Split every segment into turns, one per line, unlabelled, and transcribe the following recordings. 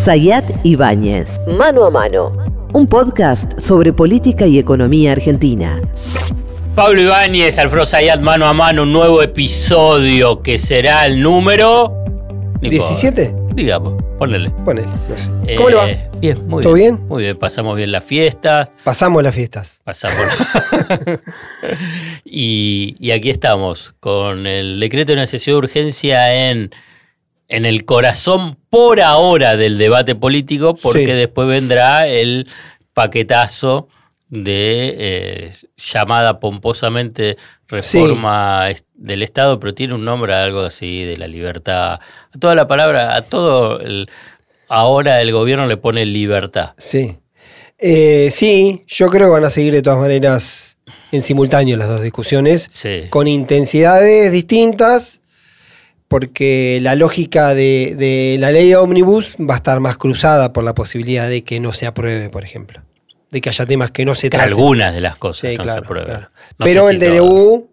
Sayat Ibáñez. Mano a mano. Un podcast sobre política y economía argentina.
Pablo Ibáñez, Alfredo Sayat, mano a mano, un nuevo episodio que será el número. no importa.
¿17?
Digamos, ponele.
Ponele. no sé. ¿Cómo le va?
Eh, Bien, muy
¿Todo bien?
Muy bien, pasamos bien las fiestas.
Pasamos las fiestas.
Pasamos. y, y aquí estamos, con el decreto de necesidad de urgencia en, en el corazón por ahora del debate político, porque
Sí.
después vendrá el paquetazo de eh, llamada pomposamente reforma del Estado, pero tiene un nombre algo así de la libertad. A toda la palabra, a todo el, ahora el gobierno le pone libertad.
Sí. Eh, sí, yo creo que van a seguir de todas maneras en simultáneo las dos discusiones,
Sí.
con intensidades distintas, porque la lógica de, de la ley ómnibus va a estar más cruzada por la posibilidad de que no se apruebe, por ejemplo. De que haya temas que no se
Que
traten.
algunas de las cosas
Sí,
no
claro,
se
claro.
No
Pero el
si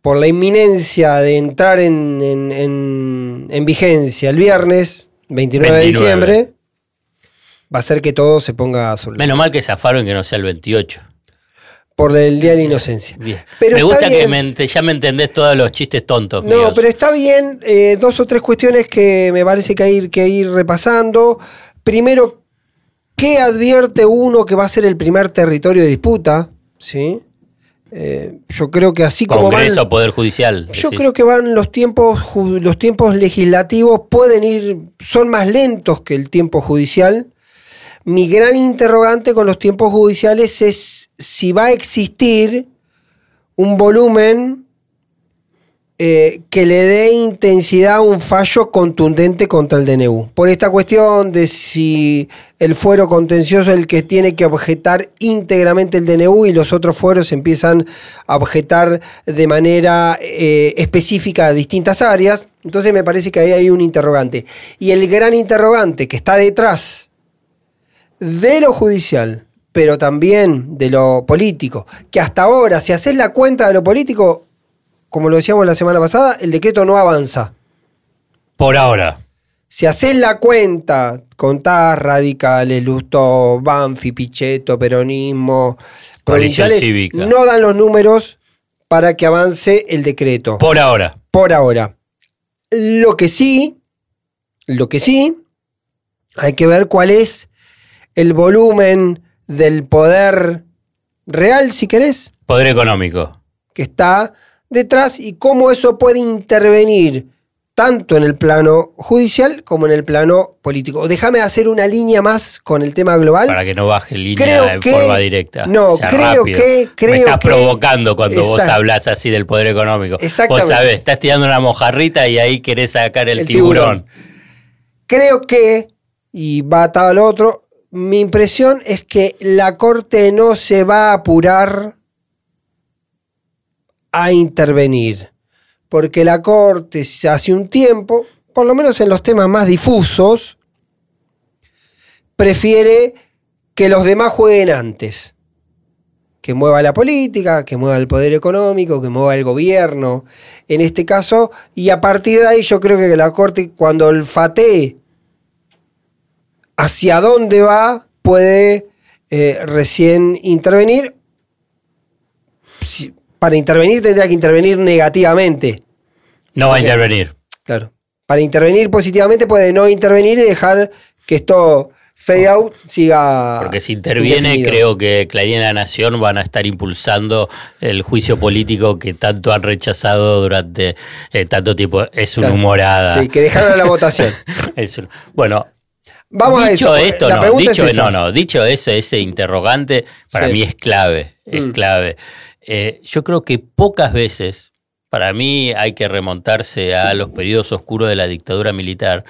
por la inminencia de entrar en, en- en- en vigencia el viernes 29, de
29.
diciembre, va a hacer que todo se ponga sobre la
Menos mal que zafaron que no sea el 28.
Por el Día de la Inocencia.
Bien.
Pero
me gusta que me ya me entendés todos los chistes tontos.
No,
míos.
pero está bien. eh, dos o tres cuestiones que me parece que hay que ir, repasando. Primero, ¿qué advierte uno que va a ser el primer territorio de disputa? ¿Sí? Eh, yo creo que así como van,
Congreso, Poder Judicial.
Yo
decís.
creo que van los tiempos, los tiempos legislativos pueden ir, son más lentos que el tiempo judicial. Mi gran interrogante con los tiempos judiciales es si va a existir un volumen eh, que le dé intensidad a un fallo contundente contra el DNU. Por esta cuestión de si el fuero contencioso es el que tiene que objetar íntegramente el DNU y los otros fueros empiezan a objetar de manera eh, específica a distintas áreas. Entonces me parece que ahí hay un interrogante. Y el gran interrogante que está detrás de lo judicial, pero también de lo político, que hasta ahora, si haces la cuenta de lo político, como lo decíamos la semana pasada, el decreto no avanza.
Por ahora.
Si haces la cuenta, contás radicales, Lusto, Banfi, Pichetto, peronismo, provinciales,
Cívica.
no dan los números para que avance el decreto
Por ahora.
por ahora. Lo que sí, lo que sí, hay que ver cuál es el volumen del poder real, si querés,
Poder económico.
que está detrás y cómo eso puede intervenir tanto en el plano judicial como en el plano político. Déjame hacer una línea más con el tema global.
Para que no baje línea
Creo que-
forma directa.
no, creo
rápido.
que-
Me estás
que-
provocando cuando vos hablas así del poder económico.
Exactamente.
Vos sabés, estás tirando una mojarrita y ahí querés sacar el,
El
tiburón.
tiburón. Creo que, y va atado al otro, mi impresión es que la Corte no se va a apurar a intervenir. Porque la Corte hace un tiempo, por lo menos en los temas más difusos, prefiere que los demás jueguen antes. Que mueva la política, que mueva el poder económico, que mueva el gobierno, en este caso, y a partir de ahí yo creo que la Corte, cuando olfatee hacia dónde va, puede eh, recién intervenir. Si- para intervenir tendrá que intervenir negativamente.
No va a intervenir.
Claro. Para intervenir positivamente puede no intervenir y dejar que esto fade out siga.
Porque si interviene,
indefinido.
creo que Clarín y La Nación van a estar impulsando el juicio político que tanto han rechazado durante eh, tanto tiempo. Es una
Claro.
humorada.
Sí, que dejaron la votación.
Un- bueno,
Vamos
dicho
a eso.
esto,
la
no,
pregunta
dicho,
es esa.
no, no, dicho ese, ese interrogante, para
Sí.
mí es clave, es
Mm.
clave. Eh, yo creo que pocas veces, para mí hay que remontarse a los periodos oscuros de la dictadura militar,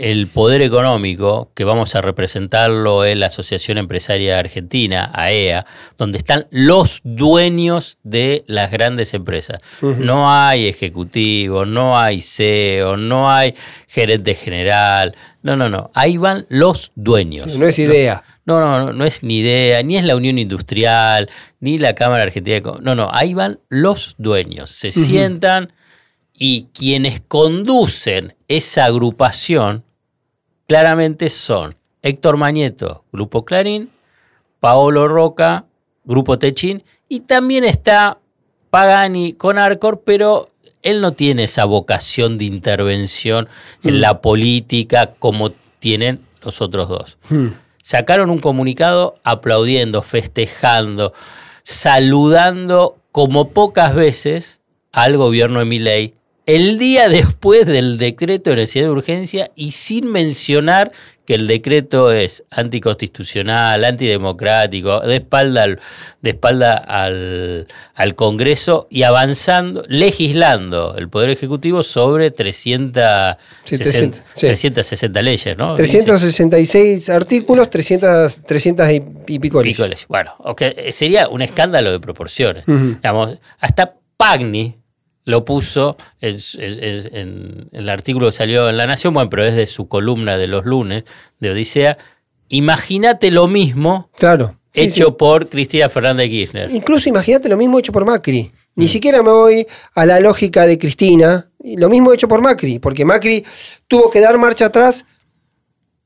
el poder económico, que vamos a representarlo en la Asociación Empresaria Argentina, AEA, donde están los dueños de las grandes empresas. No hay ejecutivo, no hay CEO, no hay gerente general. No, no, no. Ahí van los dueños.
No es idea.
No, no, no, no es ni idea, ni es la Unión Industrial, ni la Cámara Argentina de Com- No, no, ahí van los dueños. Se sientan y quienes conducen esa agrupación claramente son Héctor Mañeto, Grupo Clarín, Paolo Roca, Grupo Techín, y también está Pagani con Arcor, pero él no tiene esa vocación de intervención en
Mm.
la política como tienen los otros dos.
Hmm.
Sacaron un comunicado aplaudiendo, festejando, saludando como pocas veces al gobierno de Milei el día después del decreto de necesidad de urgencia y sin mencionar que el decreto es anticonstitucional, antidemocrático, de espalda al, de espalda al, al Congreso y avanzando, legislando el Poder Ejecutivo sobre 360,
Sí, 300, sí.
360 leyes, ¿no?
366 artículos, 300, 300 y, y pico leyes.
Bueno, sería un escándalo de proporciones. Digamos, hasta Pagni lo puso en, en el artículo que salió en La Nación, bueno, pero es de su columna de los lunes de Odisea. Imagínate lo mismo
Claro. sí,
hecho
sí.
por Cristina Fernández de Kirchner.
Incluso imagínate lo mismo hecho por Macri. Ni
Mm.
siquiera me voy a la lógica de Cristina. y Lo mismo hecho por Macri, porque Macri tuvo que dar marcha atrás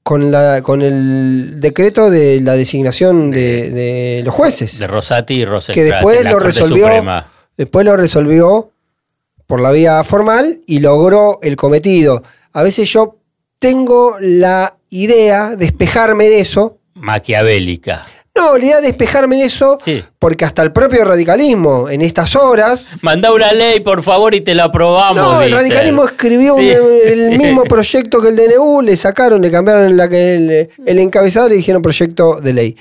con, la, con el decreto de la designación de, de los jueces.
De Rosati y Rosenkrantz.
que después lo resolvió
Suprema.
después lo resolvió por la vía formal y logró el cometido. A veces yo tengo la idea de despejarme en eso.
Maquiavélica.
No, la idea de despejarme en eso,
Sí.
porque hasta el propio radicalismo en estas horas.
Manda una ley, por favor, y te la aprobamos.
No, el radicalismo escribió un- el
sí.
mismo proyecto que el DNU, le sacaron, le cambiaron la- el, el encabezado y le dijeron proyecto de ley.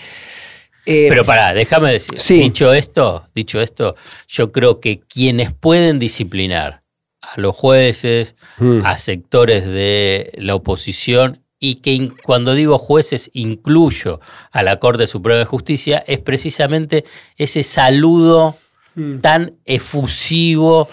Eh,
Pero pará, déjame decir.
Sí.
Dicho esto, dicho esto, yo creo que quienes pueden disciplinar a los jueces,
Mm.
a sectores de la oposición, y que cuando digo jueces incluyo a la Corte Suprema de Justicia, es precisamente ese saludo
Mm.
tan efusivo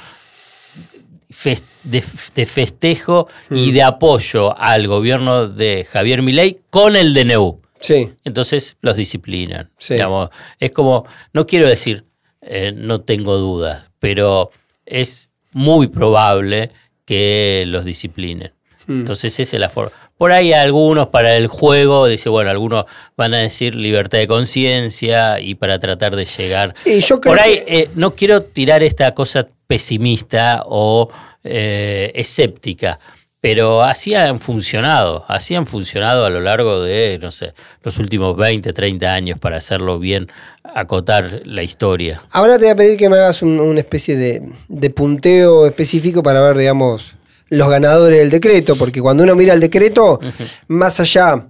de, de festejo
Mm.
y de apoyo al gobierno de Javier Milei con el DNU
sí,
entonces los disciplinan.
Sí.
Digamos, es como, no quiero decir, eh, no tengo dudas, pero es muy probable que los disciplinen.
Mm.
Entonces esa es la forma. Por ahí algunos para el juego, dice, bueno, algunos van a decir libertad de conciencia y para tratar de llegar.
Sí, yo creo
Por ahí
que-
eh, no quiero tirar esta cosa pesimista o eh, escéptica, pero así han funcionado, así han funcionado a lo largo de, no sé, los últimos 20, 30 años para hacerlo bien, acotar la historia.
Ahora te voy a pedir que me hagas un- una especie de, de punteo específico para ver, digamos, los ganadores del decreto, porque cuando uno mira el decreto, más allá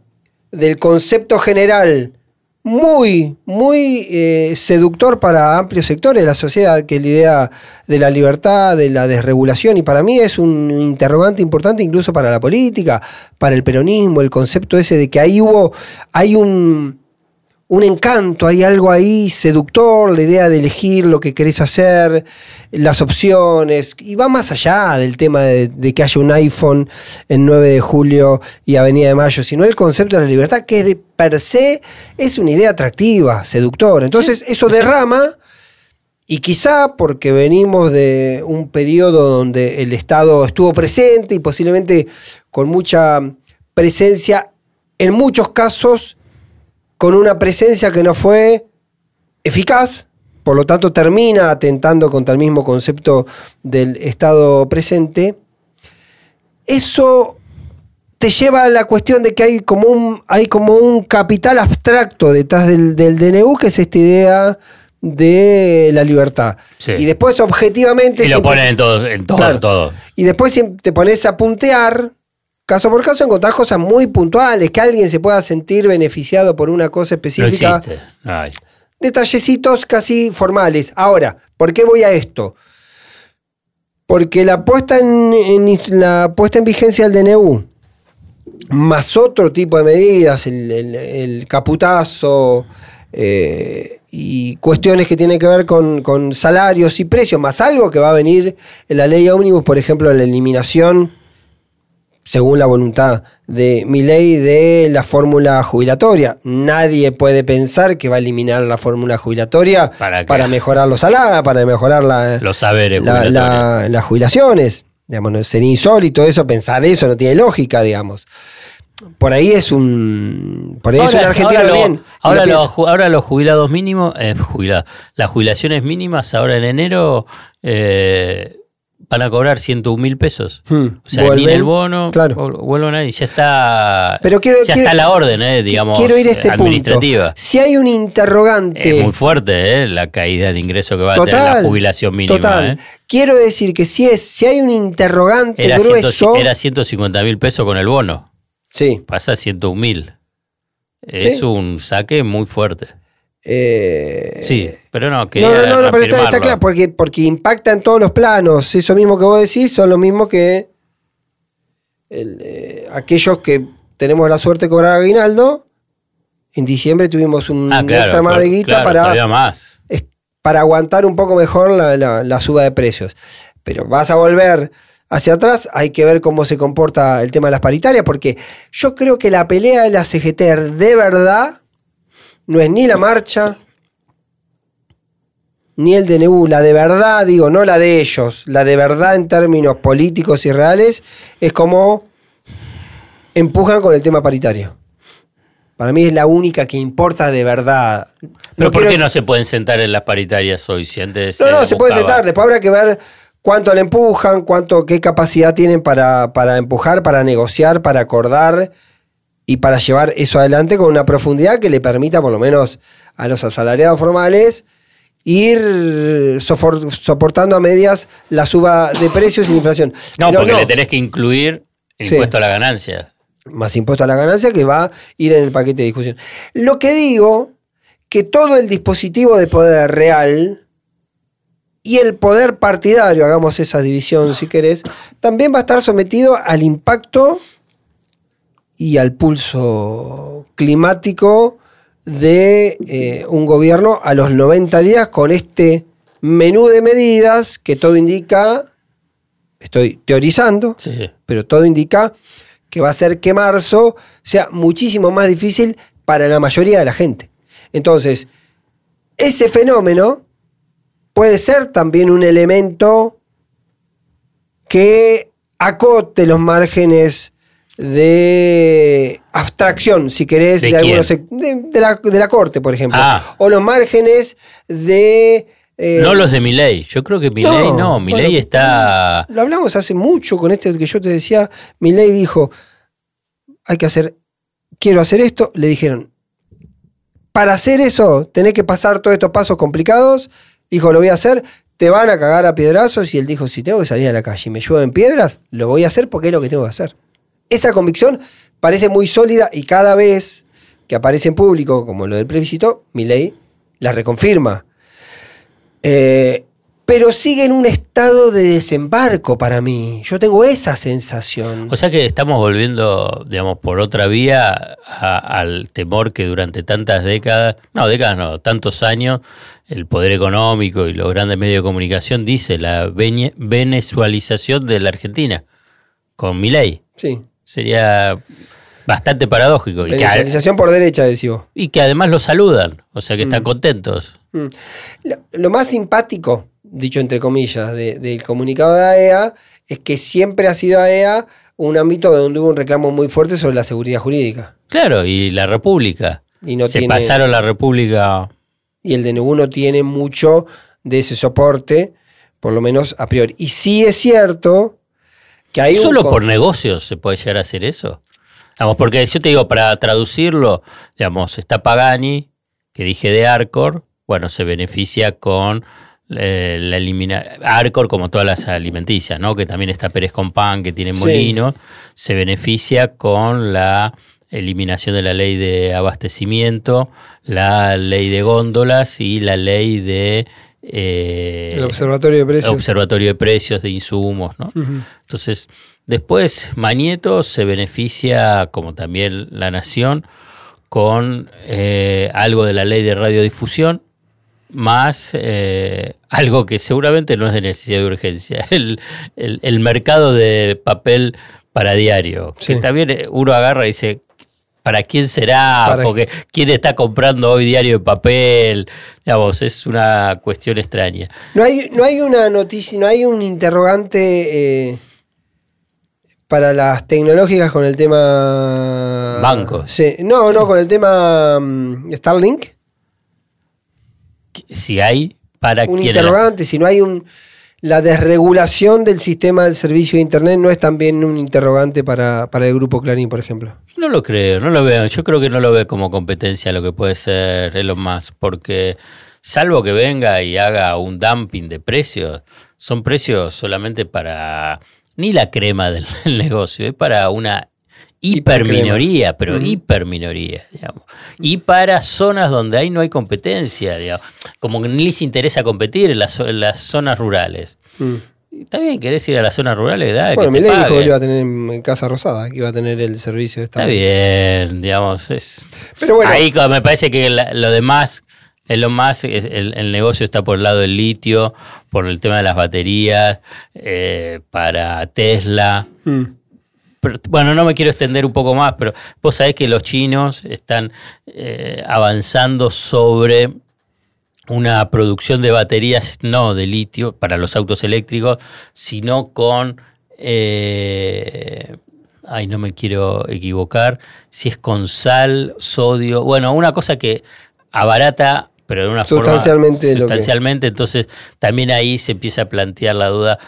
del concepto general muy, muy eh, seductor para amplios sectores de la sociedad, que la idea de la libertad, de la desregulación, y para mí es un interrogante importante incluso para la política, para el peronismo, el concepto ese de que ahí hubo, hay un, un encanto, hay algo ahí seductor, la idea de elegir lo que querés hacer, las opciones, y va más allá del tema de, de que haya un iPhone en 9 de julio y Avenida de Mayo, sino el concepto de la libertad, que de per se es una idea atractiva, seductora. Entonces, eso derrama, y quizá porque venimos de un periodo donde el Estado estuvo presente y posiblemente con mucha presencia, en muchos casos, con una presencia que no fue eficaz, por lo tanto termina atentando contra el mismo concepto del Estado presente, eso te lleva a la cuestión de que hay como un, hay como un capital abstracto detrás del, del DNU, que es esta idea de la libertad.
Sí.
Y después objetivamente...
Y lo ponen en todo, en todo,
Claro.
todo.
y después si te pones a puntear, caso por caso, encontrás cosas muy puntuales, que alguien se pueda sentir beneficiado por una cosa específica.
No.
Detallecitos casi formales. Ahora, ¿por qué voy a esto? Porque la puesta en, en- la puesta en vigencia del DNU, más otro tipo de medidas, el, el- el caputazo eh, y cuestiones que tienen que ver con, con salarios y precios, más algo que va a venir en la ley ómnibus, por ejemplo, la eliminación, según la voluntad de mi ley, de la fórmula jubilatoria. Nadie puede pensar que va a eliminar la fórmula jubilatoria
¿Para qué?
mejorar los salarios, para mejorar la,
Los saberes
la- la- las jubilaciones. Digamos, no, sería insólito eso, pensar eso no tiene lógica, digamos. por ahí es un. Por ahí es un argentino
ahora
bien.
Ahora,
lo
los, ahora los jubilados mínimos, eh, jubilados, las jubilaciones mínimas ahora en enero eh, van a cobrar 101 mil pesos.
Hmm,
O sea, ni en el bono,
claro.
vu- vuelven a y ya está,
Pero quiero-
ya
quiero-
está la orden, eh, digamos,
Quiero ir a este
administrativa.
punto. Si hay un interrogante.
Es muy fuerte eh, la caída de ingreso que va a tener la jubilación mínima.
Total.
eh.
Quiero decir que si es, si hay un interrogante
Era,
grueso.
100 era 150 mil pesos con el bono,
sí.
pasa a 101 mil. Es
Sí.
un saque muy fuerte.
Eh,
Sí, pero no,
No, no, no, no, pero está, claro, porque, porque impacta en todos los planos. Eso mismo que vos decís son lo mismo que el, eh, aquellos que tenemos la suerte de cobrar aguinaldo. En diciembre tuvimos un
Ah, claro,
extra más de guita
claro,
para,
más.
es- para aguantar un poco mejor la, la- la suba de precios. Pero vas a volver hacia atrás, hay que ver cómo se comporta el tema de las paritarias, porque yo creo que la pelea de la CGT de verdad no es ni la marcha, ni el DNU, la de verdad, digo, no la de ellos, la de verdad en términos políticos y reales, es como empujan con el tema paritario. Para mí es la única que importa de verdad.
Pero ¿por
quiero
qué no se pueden sentar en las paritarias hoy? Si antes
no, no,
se
se puede
buscaba-
sentar. Después habrá que ver cuánto le empujan, cuánto, qué capacidad tienen para, para empujar, para negociar, para acordar y para llevar eso adelante con una profundidad que le permita, por lo menos a los asalariados formales, ir soportando a medias la suba de precios y la inflación.
No,
Pero
porque le tenés que incluir el
Sí.
impuesto a la ganancia.
más impuesto a la ganancia que va a ir en el paquete de discusión. Lo que digo, que todo el dispositivo de poder real y el poder partidario, hagamos esa división si querés, también va a estar sometido al impacto y al pulso climático de eh, un gobierno a los 90 días con este menú de medidas que todo indica, estoy teorizando,
Sí.
pero todo indica que va a hacer que marzo sea muchísimo más difícil para la mayoría de la gente. Entonces, ese fenómeno puede ser también un elemento que acote los márgenes de abstracción, si querés,
¿De
algunos de, de la, de la corte, por ejemplo.
Ah.
O los márgenes de... eh,
no los de Milei. Yo creo que Milei no.
No,
Milei
bueno,
está.
Lo hablamos hace mucho con este que yo te decía. Mi ley dijo: hay que hacer, quiero hacer esto. Le dijeron: para hacer eso, tenés que pasar todos estos pasos complicados. Dijo: lo voy a hacer. Te van a cagar a piedrazos. Y él dijo: si tengo que salir a la calle y me llueven piedras, lo voy a hacer porque es lo que tengo que hacer. Esa convicción parece muy sólida y cada vez que aparece en público, como lo del plebiscito, mi ley la reconfirma. Eh, pero sigue en un estado de desembarco para mí. Yo tengo esa sensación.
O sea que estamos volviendo, digamos, por otra vía a- al temor que durante tantas décadas, no, décadas no, tantos años, el poder económico y los grandes medios de comunicación dice la vene- venezualización de la Argentina con Milei.
Sí.
Sería bastante paradójico. Y que,
Venezualización por derecha, decís vos.
y que además lo saludan, o sea que están contentos.
Mm. Lo, lo más simpático, dicho entre comillas, de- del comunicado de AEA es que siempre ha sido AEA un ámbito donde hubo un reclamo muy fuerte sobre la seguridad jurídica.
Claro, y la República.
Y no
Se
tiene-
pasaron la República.
Y el DNU no tiene mucho de ese soporte, por lo menos a priori. Y sí es cierto que hay un
Solo por negocios se puede llegar a hacer eso. Vamos, porque yo te digo, para traducirlo, digamos, está Pagani, que dije de Arcor, bueno, se beneficia con eh, la elimina Arcor, como todas las alimenticias, ¿no? Que también está Pérez Compán, que tiene
Sí.
molinos, se beneficia con la eliminación de la ley de abastecimiento, la ley de góndolas y la ley de eh,
el observatorio de precios.
observatorio de precios de insumos, ¿no? Entonces, después Mañeto se beneficia, como también la Nación, con eh, algo de la ley de radiodifusión, más eh, algo que seguramente no es de necesidad de urgencia, el, el- el mercado de papel para diario, que también uno agarra y dice, ¿para quién será?
Para-
Porque ¿quién está comprando hoy diario de papel? Digamos, es una cuestión extraña.
No hay, no hay una noticia, no hay un interrogante eh, para las tecnológicas con el tema.
Bancos.
Sí. No, no, con el tema mm, Starlink.
Si hay, para
Un interrogante, si no hay un. La desregulación del sistema del servicio de Internet no es también un interrogante para, para el grupo Clarín, por ejemplo.
No lo creo, no lo veo. Yo creo que no lo ve como competencia lo que puede ser Elon Musk, porque salvo que venga y haga un dumping de precios, son precios solamente para ni la crema del negocio, es para una hiperminoría, pero
Ujú.
hiperminoría, digamos. Y para zonas donde ahí no hay competencia, digamos. Como que ni les interesa competir en las, zo- en las zonas rurales.
Mm.
Está bien, querés ir a las zonas rurales, dale,
Bueno,
te
Milei dijo que iba a tener en, Casa Rosada, que iba a tener el servicio de
Está
Starlink.
bien, digamos, es...
Pero bueno,
Ahí me parece que la- lo demás, es lo más, es- el, el negocio está por el lado del litio, por el tema de las baterías, eh, para Tesla.
mm,
bueno, no me quiero extender un poco más, pero vos sabés que los chinos están eh, avanzando sobre una producción de baterías no de litio para los autos eléctricos, sino con... eh, ay, no me quiero equivocar, si es con sal, sodio, bueno, una cosa que abarata, pero de una
Sustancialmente
forma... Sustancialmente, entonces también ahí se empieza a plantear la duda,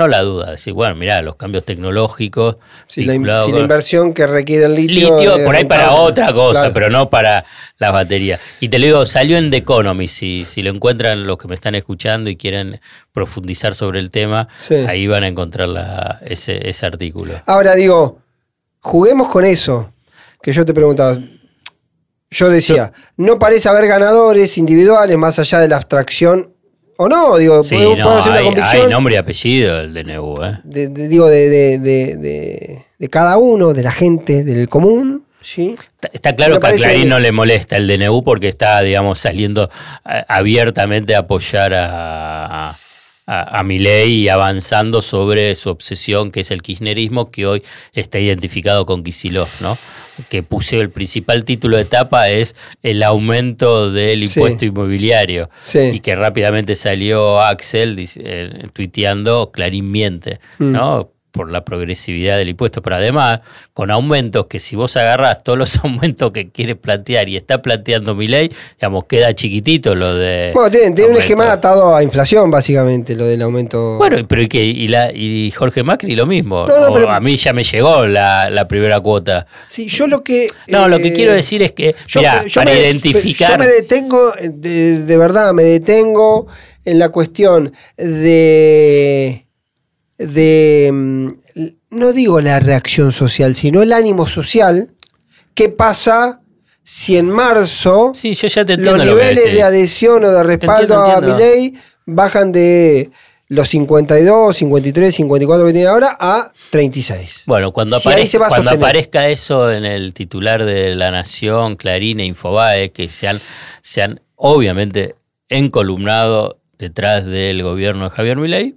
no la duda, decir, bueno, mirá, los cambios tecnológicos...
si, la, in-
vinculados
si la
con-
inversión que requiere el litio.
por ahí para otra cosa,
Claro.
pero no para las baterías. Y te lo digo, salió en The Economy, si, si lo encuentran los que me están escuchando y quieren profundizar sobre el tema,
Sí.
ahí van a encontrar la- ese, ese artículo.
Ahora digo, juguemos con eso que yo te preguntaba. Yo decía, no parece haber ganadores individuales más allá de la abstracción. O no, digo,
Sí,
puedo,
no,
puedo hacer una
hay,
convicción.
hay nombre y apellido el DNU, ¿eh?
de, de- digo, de, de- de- de- de cada uno, de la gente, del común. ¿sí?
Está, está claro que a Clarín no le molesta el DNU porque está, digamos, saliendo a- abiertamente a apoyar a, a, a Milei y avanzando sobre su obsesión, que es el kirchnerismo, que hoy está identificado con Kicillof, ¿no? Que puse el principal título de etapa es el aumento del
Sí.
impuesto inmobiliario.
Sí.
Y que rápidamente salió Axel dice- eh, tuiteando Clarín miente,
Mm.
¿no? Por la progresividad del impuesto, pero además con aumentos que si vos agarrás todos los aumentos que quiere plantear y está planteando mi ley, digamos, queda chiquitito lo de.
Bueno, tiene, tiene un esquema atado a inflación, básicamente, lo del aumento.
Bueno, pero y, que, y, la, y Jorge Macri lo mismo.
No, no,
O
pero-
a mí ya me llegó la, la primera cuota.
sí, yo lo que.
No, lo que
eh,
quiero decir es que,
Yo,
mirá,
yo
para
me,
identificar.
Yo me detengo, de, de verdad, me detengo en la cuestión de. De. mm, No digo la reacción social, sino el ánimo social. ¿Qué pasa si en marzo
Sí, yo ya te
los
lo
niveles de adhesión o de respaldo
entiendo,
a
entiendo.
mi ley bajan de los 52, 53, 54 que tiene ahora a 36?
Bueno, cuando,
Si
aparezca,
a
cuando aparezca eso en el titular de La Nación, Clarín e Infobae, que se han, se han obviamente encolumnado detrás del gobierno de Javier Milei,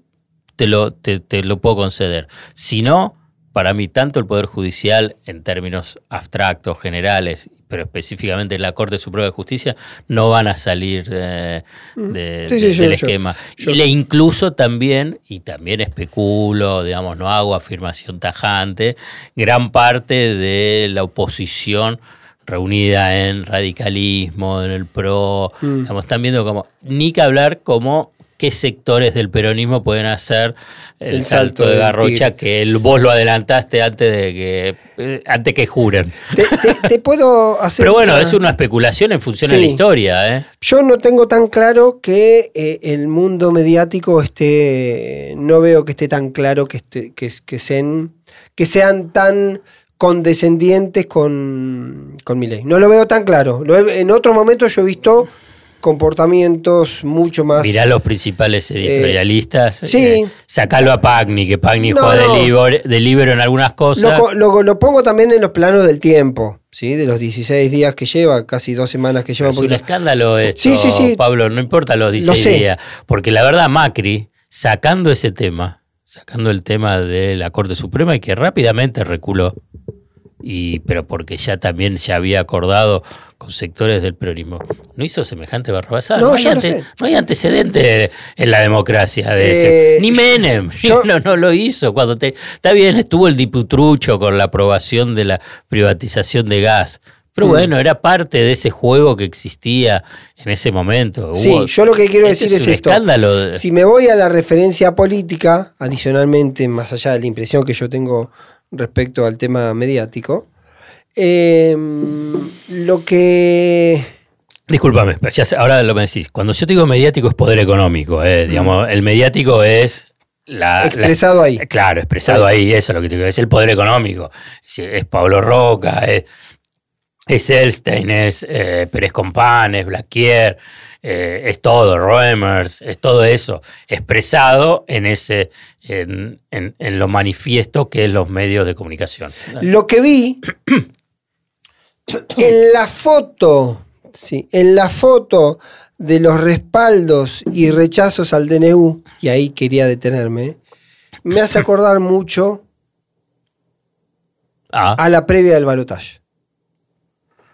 te lo, te, te lo puedo conceder. Si no, para mí, tanto el Poder Judicial, en términos abstractos, generales, pero específicamente la Corte Suprema de Justicia, no van a salir eh, de-
Mm. Sí, sí,
de-
yo-
del esquema. y le incluso también, y también especulo, digamos, no hago afirmación tajante, gran parte de la oposición reunida en radicalismo, en el PRO,
Mm.
digamos, están viendo como, ni que hablar como qué sectores del peronismo pueden hacer el,
El
salto,
salto
de garrocha que el- vos lo adelantaste antes de que eh, antes que juren.
Te, te- te puedo hacer.
Pero bueno,
una-
es una especulación en función de la historia, ¿eh?
Yo no tengo tan claro que eh, el mundo mediático esté. No veo que esté tan claro que, esté, que, que sean, que sean tan condescendientes con, con mi ley. No lo veo tan claro. Lo he- en otros momentos yo he visto comportamientos mucho más.
Mirá los principales editorialistas.
Eh, sí.
eh, sacalo a Pagni, que Pagni
No,
juega
no.
de, libro, de libro en algunas
Lo,
cosas.
co- lo- lo pongo también en los planos del tiempo, ¿sí? De los 16 días que lleva, casi dos semanas que lleva.
es un escándalo esto,
Sí, sí, sí.
Pablo, no importa los 16
sé.
días. Porque la verdad, Macri, sacando ese tema, sacando el tema de la Corte Suprema y que rápidamente reculó. Y, pero porque ya también ya había acordado con sectores del peronismo. No hizo semejante barrabasada.
No,
No, hay, ante-
sé.
no hay antecedente en la democracia de
Eh,
ese. Ni Menem
yo-
no, no lo hizo. Cuando te, está bien, estuvo el diputrucho con la aprobación de la privatización de gas. Pero
Mm.
bueno, era parte de ese juego que existía en ese momento.
Sí,
Hubo-
yo lo que quiero
Este
decir es, esto.
escándalo.
Si me voy a la referencia política, adicionalmente, más allá de la impresión que yo tengo respecto al tema mediático, eh, lo que...
Discúlpame, ya sé, ahora lo me decís. Cuando yo te digo mediático es poder económico. eh, digamos, el mediático es la, la-
Expresado ahí.
Claro, expresado ahí, eso es lo que te digo. Es el poder económico. Es, es Pablo Roca, es, es Elstein, es eh, Pérez Compán, es Blaquier, eh, es todo, Roemers, es todo eso, expresado en ese, en, en- en lo manifiesto que es los medios de comunicación.
Lo que vi en la foto, sí, en la foto de los respaldos y rechazos al DNU, y ahí quería detenerme, me hace acordar mucho
Ah,
a la previa del balotaje.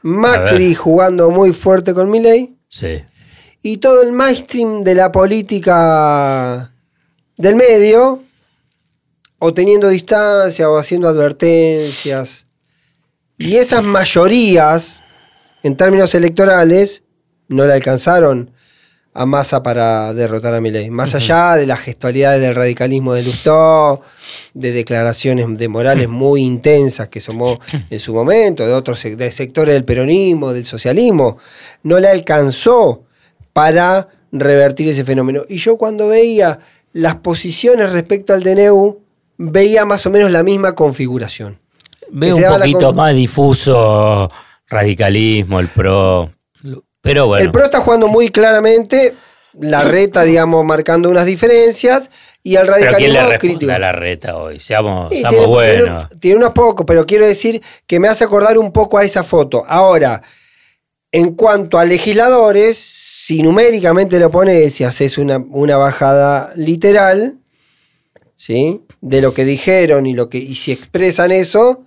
Macri jugando muy fuerte con Milei
sí.
Y todo el mainstream de la política del medio, o teniendo distancia o haciendo advertencias. Y esas mayorías, en términos electorales, no le alcanzaron a Massa para derrotar a Milei. Más allá de las gestualidades del radicalismo de Lustó, de declaraciones de Morales muy intensas que somó en su momento, de otros de sectores del peronismo, del socialismo, no le alcanzó para revertir ese fenómeno. Y yo cuando veía las posiciones respecto al DNU, veía más o menos la misma configuración.
Veo un poquito
con-
más difuso radicalismo, el pro. Pero bueno.
El PRO está jugando muy claramente, la reta, digamos, marcando unas diferencias, y al
pero ¿quién
radicalismo
le
crítico.
a la reta hoy? Seamos,
Sí,
seamos
tiene,
buenos.
tiene- tiene unos pocos, pero quiero decir que me hace acordar un poco a esa foto. Ahora, en cuanto a legisladores, si numéricamente lo pones y haces una, una bajada literal, ¿sí? De lo que dijeron y, lo que, y si expresan eso,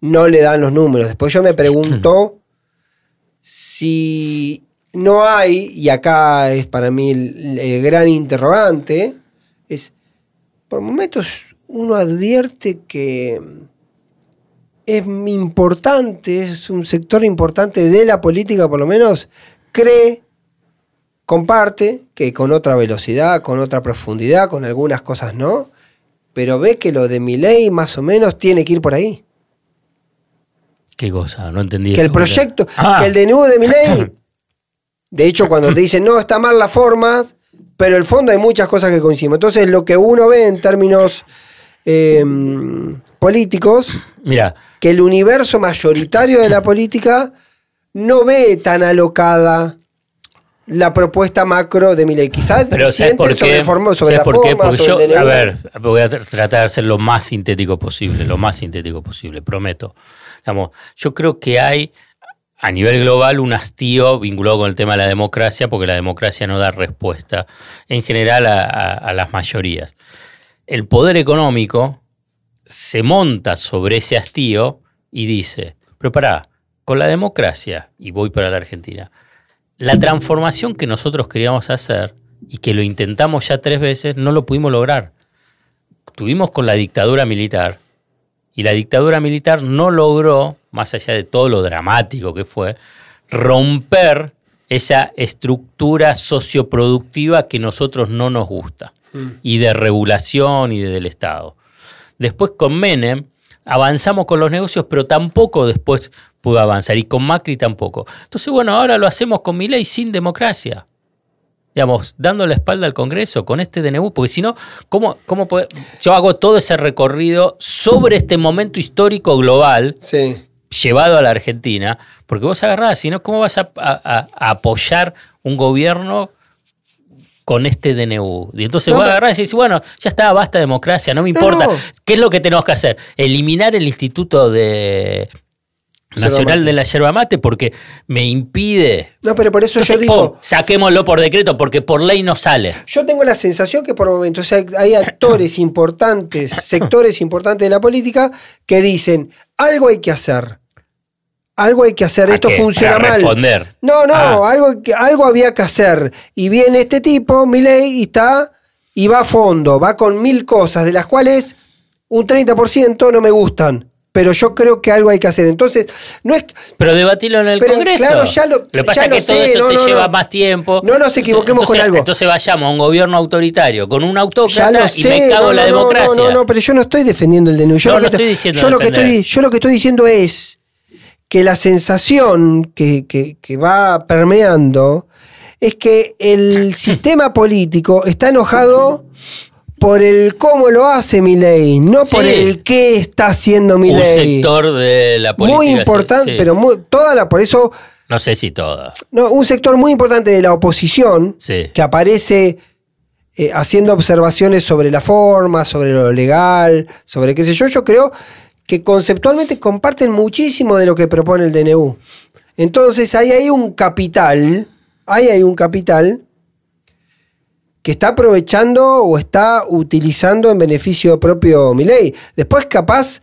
no le dan los números. Después yo me pregunto si no hay, y acá es para mí el, el gran interrogante, es, por momentos uno advierte que es importante, es un sector importante de la política, por lo menos, cree, comparte, que con otra velocidad, con otra profundidad, con algunas cosas no, pero ve que lo de mi ley más o menos tiene que ir por ahí.
¿Qué cosa? No entendí.
Que el proyecto,
Ah,
que el DNU de mi ley, de hecho cuando te dicen, no, está mal las formas, pero el fondo hay muchas cosas que coincidimos. Entonces lo que uno ve en términos eh, políticos,
Mira,
que el universo mayoritario de la política no ve tan alocada la propuesta macro de Milei. Quizás
pero ¿sabes
sienten
por
sobre, el forma- sobre
¿Sabes
la
por qué?
forma,
Porque
sobre
yo, a ver, voy a tr- tratar de ser lo más sintético posible, lo más sintético posible, prometo. Digamos, yo creo que hay a nivel global un hastío vinculado con el tema de la democracia, porque la democracia no da respuesta en general a, a- a las mayorías. El poder económico se monta sobre ese hastío y dice, pero pará, con la democracia, y voy para la Argentina, la transformación que nosotros queríamos hacer y que lo intentamos ya tres veces, no lo pudimos lograr. Tuvimos con la dictadura militar y la dictadura militar no logró, más allá de todo lo dramático que fue, romper esa estructura socioproductiva que nosotros no nos gusta y de regulación y de- del Estado. Después con Menem avanzamos con los negocios, pero tampoco después pudo avanzar. Y con Macri tampoco. Entonces, bueno, ahora lo hacemos con mi ley sin democracia. Digamos, dando la espalda al Congreso con este DNU, porque si no, ¿cómo, cómo puede- Yo hago todo ese recorrido sobre este momento histórico global
Sí.
llevado a la Argentina, porque vos agarrás, si no, ¿cómo vas a, a- a apoyar un gobierno con este DNU? Y entonces
No,
vos
pero-
agarrás y decís, bueno, ya está, basta democracia, no me importa.
no.
¿Qué es lo que tenemos que hacer? Eliminar el instituto de, nacional de la yerba mate porque me impide.
No, pero por eso yo digo.
pum, saquémoslo por decreto porque por ley no sale.
Yo tengo la sensación que por momentos hay- hay actores importantes, sectores importantes de la política que dicen algo hay que hacer. Algo hay que hacer,
¿A
esto funciona mal.
responder.
No, no,
Ah.
algo, algo había que hacer. Y viene este tipo, Milei, y está, y va a fondo, va con mil cosas, de las cuales un 30% no me gustan. Pero yo creo que algo hay que hacer. Entonces, no es.
Pero debatirlo en el
Pero,
Congreso.
claro, ya lo-
que pasa es que
lo
todo
sé,
eso
no,
te
no,
lleva
no.
más tiempo.
No nos equivoquemos con algo.
Entonces vayamos a un gobierno autoritario con un autócrata
lo
y me cago
no,
en la democracia.
No, no, no, pero yo no estoy defendiendo el DNU. Yo
No,
lo que
estoy diciendo
yo lo que
defender.
estoy, yo lo que estoy diciendo es que la sensación que, que- que va permeando es que el sistema político está enojado por el cómo lo hace Milei, no por el qué está haciendo
un
Milei.
sector de la política.
Muy importante,
sí.
pero muy- toda la, por eso,
No sé si todo.
no, un sector muy importante de la oposición
Sí.
que aparece eh, haciendo observaciones sobre la forma, sobre lo legal, sobre qué sé yo, yo creo que conceptualmente comparten muchísimo de lo que propone el DNU. Entonces ahí hay un capital, ahí hay un capital que está aprovechando o está utilizando en beneficio propio Milei. Después capaz,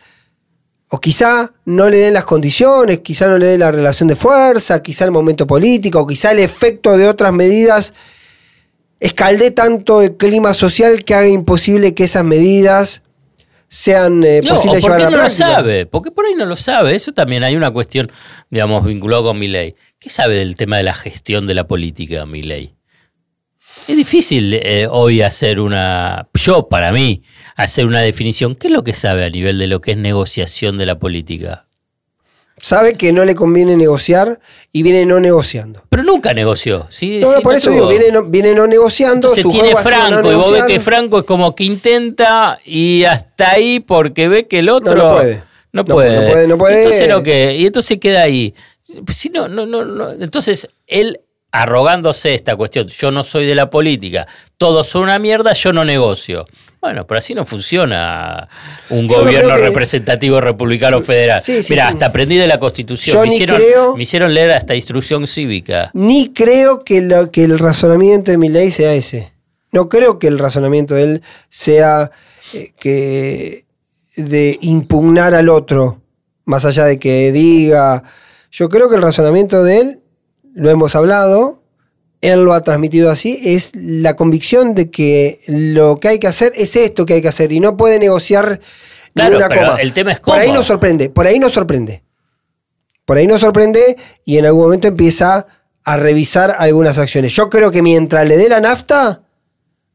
o quizá no le den las condiciones, quizá no le den la relación de fuerza, quizá el momento político, o quizá el efecto de otras medidas escaldé tanto el clima social que haga imposible que esas medidas sean eh,
No,
posibles de llevar a la
no lo sabe, porque por ahí no lo sabe. Eso también hay una cuestión, digamos, vinculado con mi ley. ¿Qué sabe del tema de la gestión de la política, mi ley? Es difícil eh, hoy hacer una, yo para mí, hacer una definición. ¿Qué es lo que sabe a nivel de lo que es negociación de la política?
Sabe que no le conviene negociar y viene no negociando.
Pero nunca negoció. ¿sí?
No, no, por
no
eso digo, viene no, viene no negociando, su
tiene
sido no
Franco y vos ves que Franco es como que intenta y hasta ahí porque ve que el otro
No, no puede.
no
No,
puede.
no puede, no puede.
Entonces, lo que, y entonces queda ahí. Si no, no, no, no. Entonces él arrogándose esta cuestión, yo no soy de la política, todos son una mierda, yo no negocio. Bueno, pero así no funciona un
Yo
gobierno
que-
representativo republicano federal.
Sí, sí,
Mira,
sí.
hasta aprendí de la Constitución.
Yo
me,
ni
hicieron,
creo-
me hicieron leer hasta instrucción cívica.
Ni creo que, lo, que el razonamiento de mi ley sea ese. No creo que el razonamiento de él sea eh, que de impugnar al otro, más allá de que diga. Yo creo que el razonamiento de él, lo hemos hablado, él lo ha transmitido así, es la convicción de que lo que hay que hacer es esto que hay que hacer y no puede negociar
Claro,
ni una
pero
coma.
el tema es
Por ahí
cómo.
nos sorprende, por ahí nos sorprende. Por ahí nos sorprende y en algún momento empieza a revisar algunas acciones. Yo creo que mientras le dé la nafta,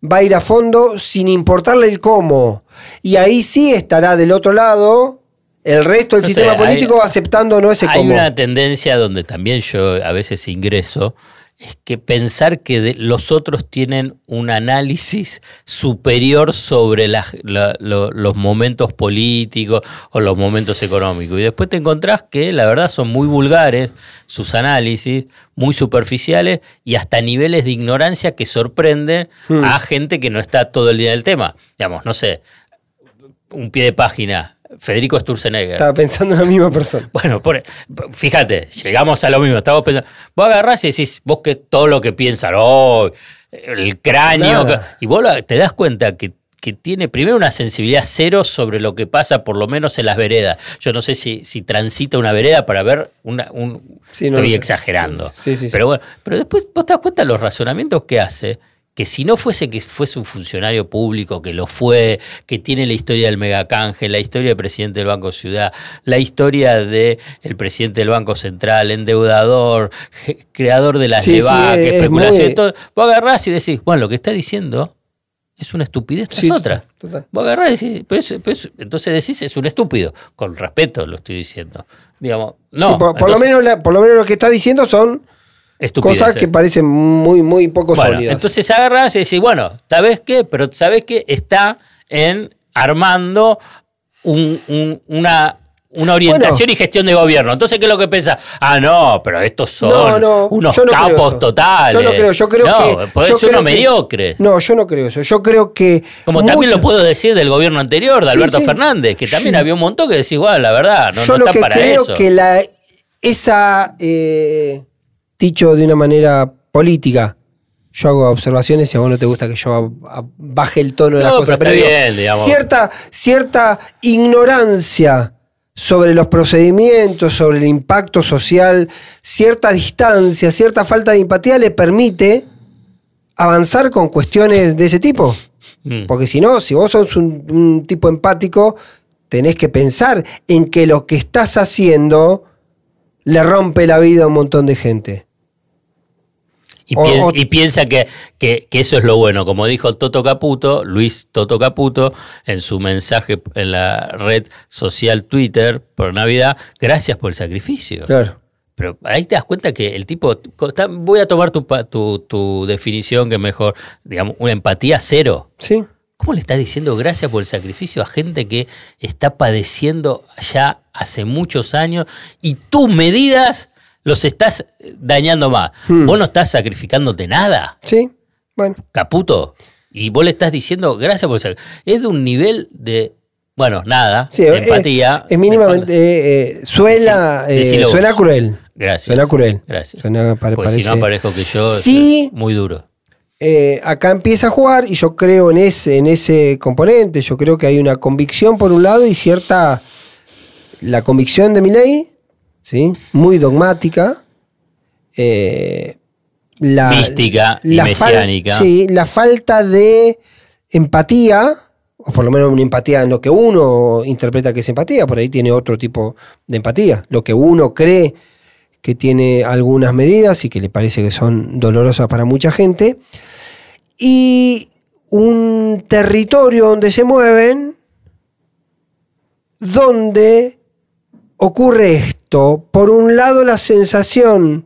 va a ir a fondo sin importarle el cómo. Y ahí sí estará del otro lado el resto del
No sé,
sistema
hay-
político aceptando o no ese
Hay
cómo.
una tendencia donde también yo a veces ingreso, es que pensar que de- los otros tienen un análisis superior sobre las- la- lo- los momentos políticos o los momentos económicos. Y después te encontrás que la verdad son muy vulgares sus análisis, muy superficiales y hasta niveles de ignorancia que sorprenden
Hmm.
a gente que no está todo el día en el tema. Digamos, no sé, un pie de página. Federico Sturzenegger.
Estaba pensando en la misma persona.
Bueno, por- fíjate, llegamos a lo mismo. Estamos pensando, vos agarrás y decís, vos que todo lo que piensan, oh, el cráneo.
Nada.
que-". y vos te das cuenta que, que tiene primero una sensibilidad cero sobre lo que pasa, por lo menos en las veredas. Yo no sé si, si transita una vereda para ver una. Un,
Sí, no
estoy exagerando.
Sí, sí, sí.
Pero bueno, pero después vos te das cuenta de los razonamientos que hace. Que si no fuese que fuese un funcionario público, que lo fue, que tiene la historia del megacanje, la historia del presidente del Banco Ciudad, la historia del presidente del Banco Central, endeudador, creador de las
Sí, sí,
LEVAC,
es- es
especulación,
muy-
todo, vos agarrás y decís, bueno, lo que está diciendo es una estupidez tras
Sí,
otra.
total.
Vos agarrás y decís, pero es- pero es- entonces decís es un estúpido. Con respeto lo estoy diciendo. Digamos, no.
Sí, por, lo menos la- por lo menos lo que está diciendo son
estupideces.
cosas que parecen muy, muy poco
Bueno,
sólidas.
entonces agarras y decís, bueno, ¿sabes qué? Pero ¿sabes qué? Está en armando un- un- una, una orientación
Bueno.
y gestión de gobierno. Entonces, ¿qué es lo que piensas? Ah, no, pero estos son
No, no,
unos
no
capos totales.
Yo no creo, yo creo que.
podés
yo
ser
creo que-
mediocres.
No, yo no creo eso. Yo creo que.
Como también lo puedo decir del gobierno anterior, de Alberto
sí.
Fernández, que también
Sí.
había un montón que decís, bueno, la verdad, no,
yo
no
lo
está
que
para
creo
eso.
que la, esa, eh, dicho de una manera política, yo hago observaciones y a vos no te gusta que yo baje el tono de las
No,
cosas,
pero
digo, cierta, cierta ignorancia sobre los procedimientos, sobre el impacto social, cierta distancia, cierta falta de empatía le permite avanzar con cuestiones de ese tipo.
Mm.
Porque si no, si vos sos un, un tipo empático, tenés que pensar en que lo que estás haciendo le rompe la vida a un montón de gente.
Y,
O-
piensa,
o-
y piensa que, que- que eso es lo bueno. Como dijo Toto Caputo, Luis Toto Caputo, en su mensaje en la red social Twitter por Navidad, gracias por el sacrificio.
Claro.
Pero ahí te das cuenta que el tipo, voy a tomar tu, tu, tu definición que es mejor, digamos, una empatía cero.
Sí.
¿Cómo le estás diciendo gracias por el sacrificio a gente que está padeciendo ya hace muchos años y tus medidas los estás dañando más?
Hmm.
Vos no estás sacrificándote nada,
Sí. Bueno.
caputo. Y vos le estás diciendo gracias por sacrificio. Es de un nivel de, bueno, nada,
Sí,
de
es-
empatía.
Es, mínimamente. eh, eh, suena,
Decí-
eh, suena cruel.
Gracias.
Suena cruel.
Gracias.
Suena, pare-
Porque si no aparezco que yo,
Sí.
eh, muy duro.
eh, acá empieza a jugar y yo creo en ese, en ese componente. Yo creo que hay una convicción por un lado y cierta. La convicción de mi ley, ¿sí? muy dogmática. eh, la,
Mística y
la
mesiánica.
sí, la falta de empatía, o por lo menos una empatía en lo que uno interpreta que es empatía, por ahí tiene otro tipo de empatía. Lo que uno cree que tiene algunas medidas y que le parece que son dolorosas para mucha gente. Y un territorio donde se mueven, donde ocurre esto. Por un lado, la sensación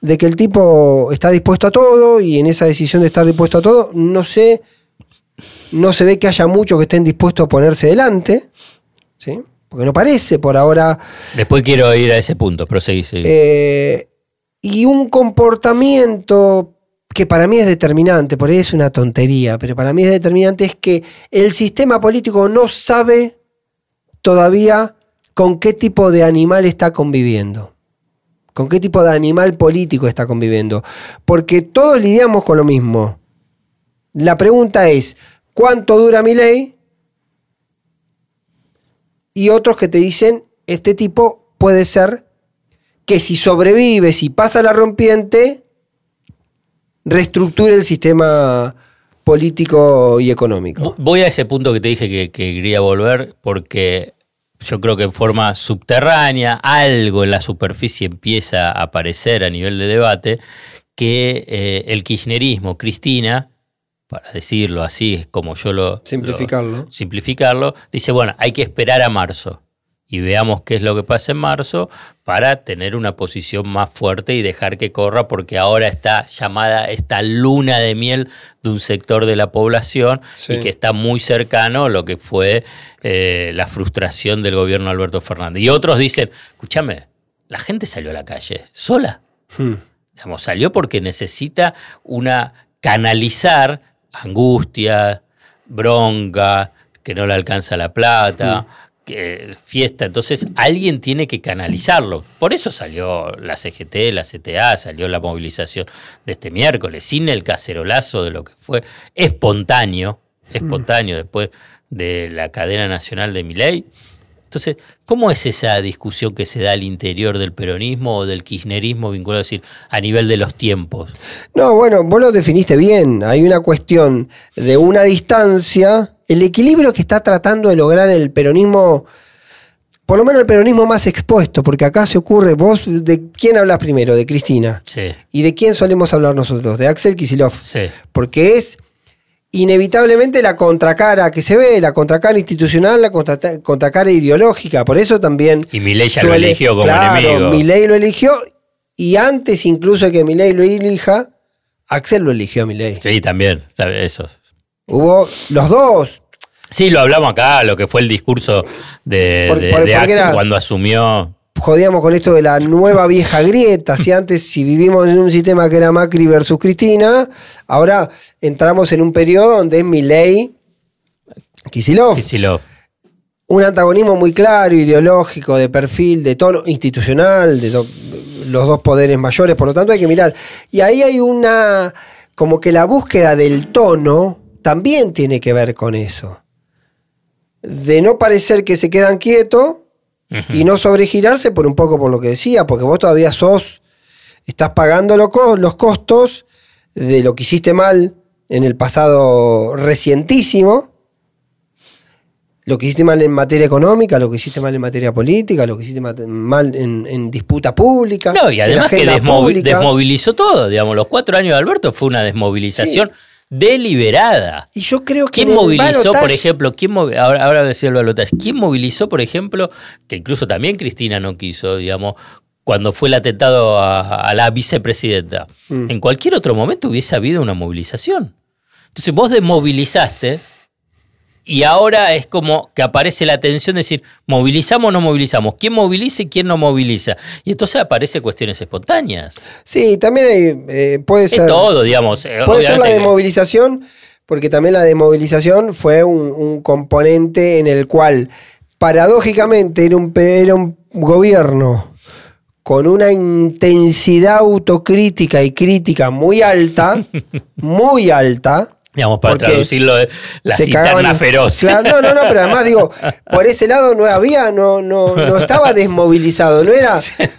de que el tipo está dispuesto a todo y en esa decisión de estar dispuesto a todo, no sé, no se ve que haya muchos que estén dispuestos a ponerse delante, ¿sí? porque no parece por ahora
Después quiero ir a ese punto, proseguí. seguí.
eh, y un comportamiento que para mí es determinante, por ahí es una tontería, pero para mí es determinante, es que el sistema político no sabe todavía con qué tipo de animal está conviviendo. Con qué tipo de animal político está conviviendo. Porque todos lidiamos con lo mismo. La pregunta es, ¿cuánto dura mi ley? Y otros que te dicen, este tipo puede ser que si sobrevive, si pasa la rompiente, reestructure el sistema político y económico.
Vo- Voy a ese punto que te dije que, que quería volver porque yo creo que en forma subterránea algo en la superficie empieza a aparecer a nivel de debate que eh, el kirchnerismo, Cristina, para decirlo así, como yo lo...
Simplificarlo.
lo- simplificarlo, dice, bueno, hay que esperar a marzo y veamos qué es lo que pasa en marzo para tener una posición más fuerte y dejar que corra porque ahora está llamada esta luna de miel de un sector de la población
Sí.
y que está muy cercano a lo que fue eh, la frustración del gobierno de Alberto Fernández. Y otros dicen, escúchame, la gente salió a la calle sola.
Hmm.
Digamos, salió porque necesita una canalizar angustia, bronca, que no le alcanza la plata, fiesta. Entonces alguien tiene que canalizarlo. Por eso salió la CGT, la CTA, salió la movilización de este miércoles, sin el cacerolazo de lo que fue espontáneo, espontáneo después de la cadena nacional de Miley. Entonces, ¿cómo es esa discusión que se da al interior del peronismo o del kirchnerismo vinculado a decir a nivel de los tiempos?
No, bueno, vos lo definiste bien. Hay una cuestión de una distancia, el equilibrio que está tratando de lograr el peronismo, por lo menos el peronismo más expuesto, porque acá se ocurre, vos, ¿de quién hablas primero? De Cristina.
Sí,
¿Y de quién solemos hablar nosotros? De Axel Kisilov.
sí.
Porque es inevitablemente la contracara que se ve, la contracara institucional, la contra- contracara ideológica. Por eso también.
Y Milei ya lo eligió como enemigo.
Milei lo eligió y antes incluso de que Milei lo elija, Axel lo eligió a Milei.
Sí, también, eso.
Hubo los dos.
Sí, lo hablamos acá, lo que fue el discurso de,
Por-
de-
por-
de
porque
Axel
era-
cuando asumió.
Jodíamos con esto de la nueva vieja grieta. Si antes, si vivimos en un sistema que era Macri versus Cristina, ahora entramos en un periodo donde es Milei Kisilov.
Kicillof.
un antagonismo muy claro, ideológico, de perfil, de tono institucional, de los dos poderes mayores, por lo tanto hay que mirar. Y ahí hay una, como que la búsqueda del tono también tiene que ver con eso. De no parecer que se quedan quietos y no sobregirarse por un poco por lo que decía, porque vos todavía sos, estás pagando los costos de lo que hiciste mal en el pasado recientísimo lo que hiciste mal en materia económica, lo que hiciste mal en materia política, lo que hiciste mal en, disputa pública.
No, y además que desmovilizó todo, digamos, los cuatro años de Alberto fue una desmovilización. Deliberada.
Y yo creo que.
¿Quién movilizó, por ejemplo? ¿quién ahora, ahora decía el balotaje. ¿Quién movilizó, por ejemplo, que incluso también Cristina no quiso, digamos, cuando fue el atentado a, la vicepresidenta? Mm. En cualquier otro momento hubiese habido una movilización. Entonces vos desmovilizaste y ahora es como que aparece la tensión de decir, ¿movilizamos o no movilizamos? ¿Quién moviliza y quién no moviliza? Y entonces aparece cuestiones espontáneas.
Sí, también hay, eh, puede ser...
todo, digamos.
Eh, puede ser la desmovilización, porque también la desmovilización fue un, componente en el cual, paradójicamente, era un, era un gobierno con una intensidad autocrítica y crítica muy alta, muy alta,
Digamos, para traducirlo, la cisterna feroz.
no, no, no, pero además digo, por ese lado no había, no, no, no estaba desmovilizado, no era,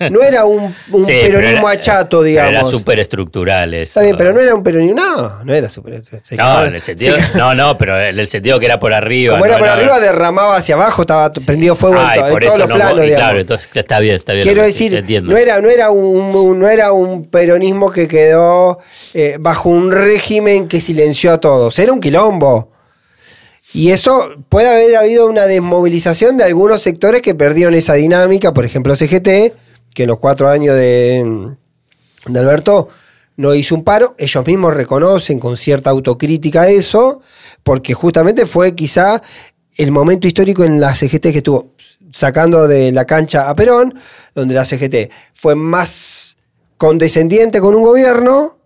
no era un, peronismo achato, digamos.
Era superestructural eso.
Está bien, pero no era un peronismo, no, no era superestructural.
No, en el sentido, no, no, pero en el sentido que era por arriba.
Como era por arriba, derramaba hacia abajo, estaba prendido fuego en, todos los planos, digamos. Claro,
entonces está bien, está bien.
Quiero decir, no era, no, era un, no era un peronismo que quedó eh, bajo un régimen que silenció a todos era un quilombo. Y eso puede haber habido una desmovilización de algunos sectores que perdieron esa dinámica, por ejemplo CGT, que en los cuatro años de, de Alberto no hizo un paro, ellos mismos reconocen con cierta autocrítica eso, porque justamente fue quizá el momento histórico en la CGT que estuvo sacando de la cancha a Perón, donde la CGT fue más condescendiente con un gobierno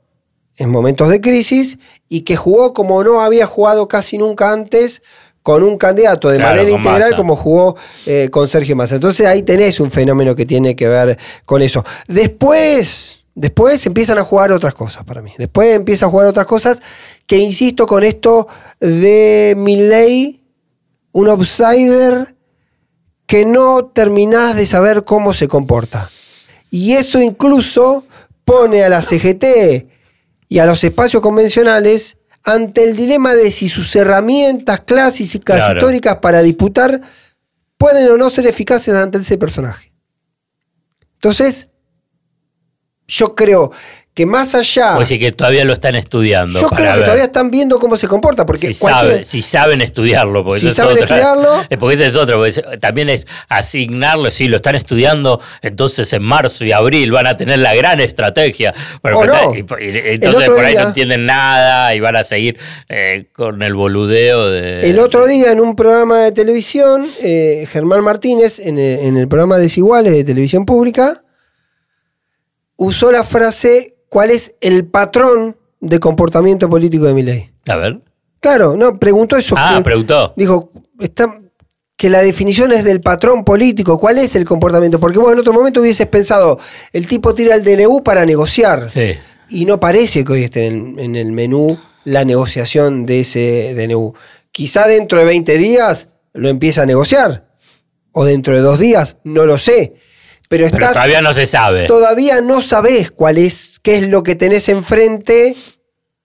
en momentos de crisis y que jugó como no había jugado casi nunca antes con un candidato de manera integral como jugó eh, con Sergio Massa. Entonces ahí tenés un fenómeno que tiene que ver con eso. Después, después empiezan a jugar otras cosas para mí. Después empiezan a jugar otras cosas que insisto con esto de Milley, un outsider que no terminás de saber cómo se comporta. Y eso incluso pone a la CGT y a los espacios convencionales ante el dilema de si sus herramientas clásicas históricas para disputar pueden o no ser eficaces ante ese personaje. Entonces, yo creo que más allá.
O decir que todavía lo están estudiando.
Yo creo que todavía están viendo cómo se comporta. Porque
si, saben estudiarlo. Porque
si saben estudiarlo.
Porque ese es otro. Porque también es asignarlo. Si lo están estudiando, entonces en marzo y abril van a tener la gran estrategia. entonces por ahí no entienden nada y van a seguir eh, con el boludeo de.
El otro día en un programa de televisión, eh, Germán Martínez, en el, en el programa Desiguales de televisión pública, usó la frase cuál es el patrón de comportamiento político de mi ley.
A ver.
Claro, no, preguntó eso.
Ah, preguntó.
Dijo, está, que la definición es del patrón político, ¿cuál es el comportamiento? Porque vos en otro momento hubieses pensado, el tipo tira el DNU para negociar.
Sí.
Y no parece que hoy esté en, en el menú la negociación de ese DNU. Quizá dentro de 20 días lo empieza a negociar. O dentro de dos días, no lo sé. Pero,
todavía no se sabe.
Todavía no sabes cuál es, qué es lo que tenés enfrente.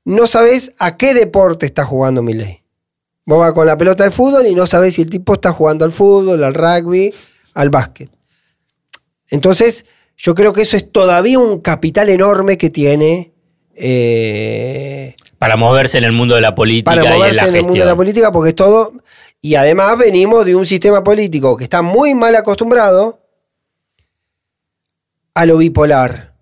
No sabes a qué deporte está jugando Milei. Vos vas con la pelota de fútbol y no sabes si el tipo está jugando al fútbol, al rugby, al básquet. Entonces, yo creo que eso es todavía un capital enorme que tiene. Eh,
para moverse en el mundo de la política.
Para moverse en, en el mundo de la política, porque es todo. Y además venimos de un sistema político que está muy mal acostumbrado a lo bipolar.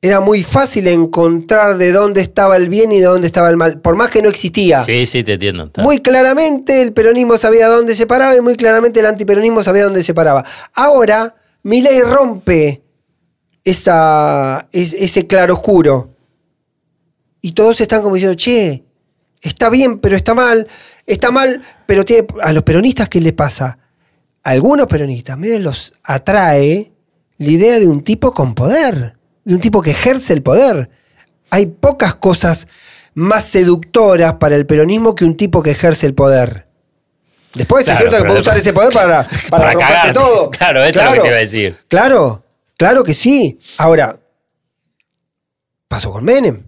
Era muy fácil encontrar de dónde estaba el bien y de dónde estaba el mal, por más que no existía.
Sí, sí, te entiendo.
Muy claramente el peronismo sabía dónde se paraba y muy claramente el antiperonismo sabía dónde se paraba. Ahora, ley rompe esa, ese claroscuro. Y todos están como diciendo, che, está bien, pero está mal. está mal, pero tiene, a los peronistas, ¿qué les pasa? A algunos peronistas medio los atrae la idea de un tipo con poder, de un tipo que ejerce el poder. Hay pocas cosas más seductoras para el peronismo que un tipo que ejerce el poder. Después
Claro,
es cierto que puede usar ese poder para, para,
Para
todo.
Claro, eso es lo que te iba a decir.
Claro, claro que sí. Ahora, pasó con Menem.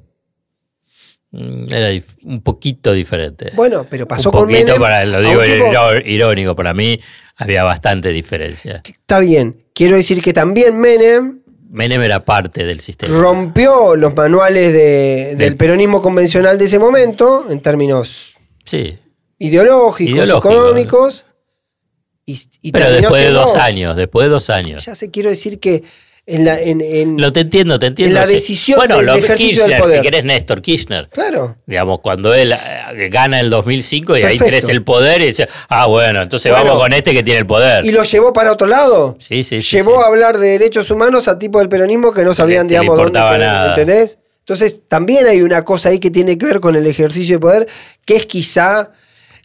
Mm, Era un poquito diferente.
Bueno, pero pasó
un
con
poquito,
Menem.
para, lo digo
tipo-
irónico, para mí había bastante diferencia.
Está bien. Quiero decir que también Menem
Menem era parte del sistema.
rompió los manuales de- del
Del-
peronismo convencional de ese momento, en términos
Sí.
ideológicos,
Ideológico,
económicos. Y, y
Pero después de dos años, después de dos años.
Ya sé, quiero decir que en la. En, en-
Lo te entiendo, te entiendo.
En la decisión
bueno,
del
lo-
ejercicio del
Kirchner,
poder.
Si querés, Néstor Kirchner.
claro.
Digamos, cuando él eh, gana el 2005 y ahí tenés el poder y dice, ah, bueno, entonces
Bueno.
vamos con este que tiene el poder.
Y lo llevó para otro lado.
Sí, sí,
Llevó
sí.
a hablar de derechos humanos a tipos del peronismo que no sabían,
Que
digamos, dónde. que-
nada.
¿Entendés? Entonces, también hay una cosa ahí que tiene que ver con el ejercicio de poder, que es quizá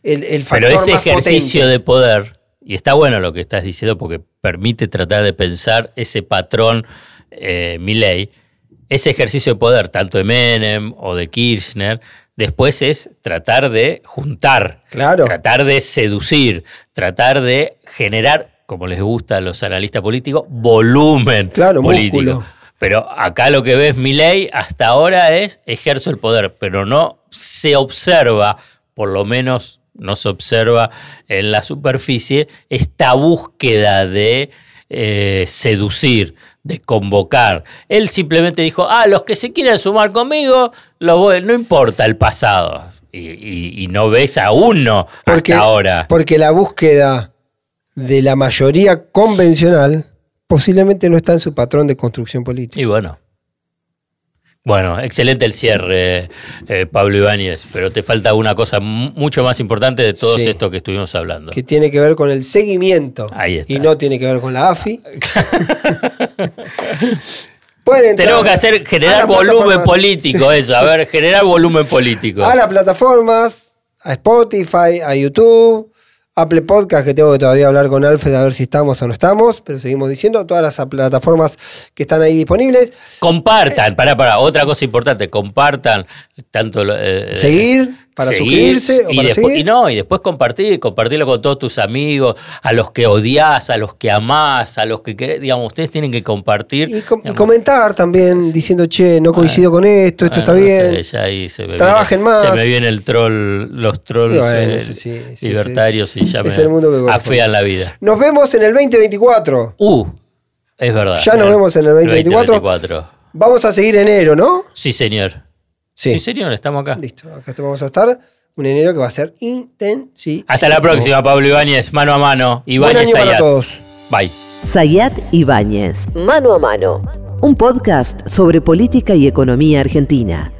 el, el factor
Pero ese
más
ejercicio
potente.
de poder, y está bueno lo que estás diciendo porque permite tratar de pensar ese patrón eh, Milley, ese ejercicio de poder, tanto de Menem o de Kirchner, después es tratar de juntar,
Claro.
tratar de seducir, tratar de generar, como les gusta a los analistas políticos, volumen
Claro,
político.
músculo.
Pero acá lo que ves Milei hasta ahora es ejerzo el poder, pero no se observa, por lo menos no se observa en la superficie, esta búsqueda de eh, seducir, de convocar. Él simplemente dijo, ah, los que se quieran sumar conmigo, los voy- no importa el pasado. Y, y- y no ves a uno
Porque,
hasta ahora.
porque la búsqueda de la mayoría convencional posiblemente no está en su patrón de construcción política.
Y bueno. Bueno, excelente el cierre, eh, Pablo Ibáñez, pero te falta una cosa mu- mucho más importante de todo
Sí.
esto que estuvimos hablando.
Que tiene que ver con el seguimiento.
Ahí está.
Y no tiene que ver con la AFI.
Tenemos que hacer generar volumen político, eso, a ver, generar volumen político.
A las plataformas, a Spotify, a YouTube, Apple Podcast, que tengo que todavía hablar con Alfred a ver si estamos o no estamos, pero seguimos diciendo, todas las plataformas que están ahí disponibles.
Compartan, para para otra cosa importante, compartan tanto eh,
Seguir, para
seguir,
suscribirse o
y
para
después,
seguir.
y no, y después compartir, compartirlo con todos tus amigos, a los que odias, a los que amás, a los que querés, digamos, ustedes tienen que compartir.
Y, com- y
digamos,
comentar también diciendo, che, no coincido con esto, esto está
no
bien.
sé, ya ahí se me
Trabajen
viene,
más.
Se me viene el troll, los trolls
bueno,
eh,
sí, sí, sí,
libertarios y ya
Es
me
el mundo que
afean la vida.
Nos vemos en el 2024.
Uh, es verdad.
Ya nos
El-
vemos en el 2024.
2024.
Vamos a seguir enero, ¿no?
Sí, señor.
Sí.
Sí, señor, estamos acá.
Listo, acá te vamos a estar. Un enero que va a ser intensivo.
Hasta la próxima, Pablo Ibáñez, mano a mano.
Buen
Ibáñez
año para todos.
Bye.
Sayat Ibáñez, Mano a Mano, un podcast sobre política y economía argentina.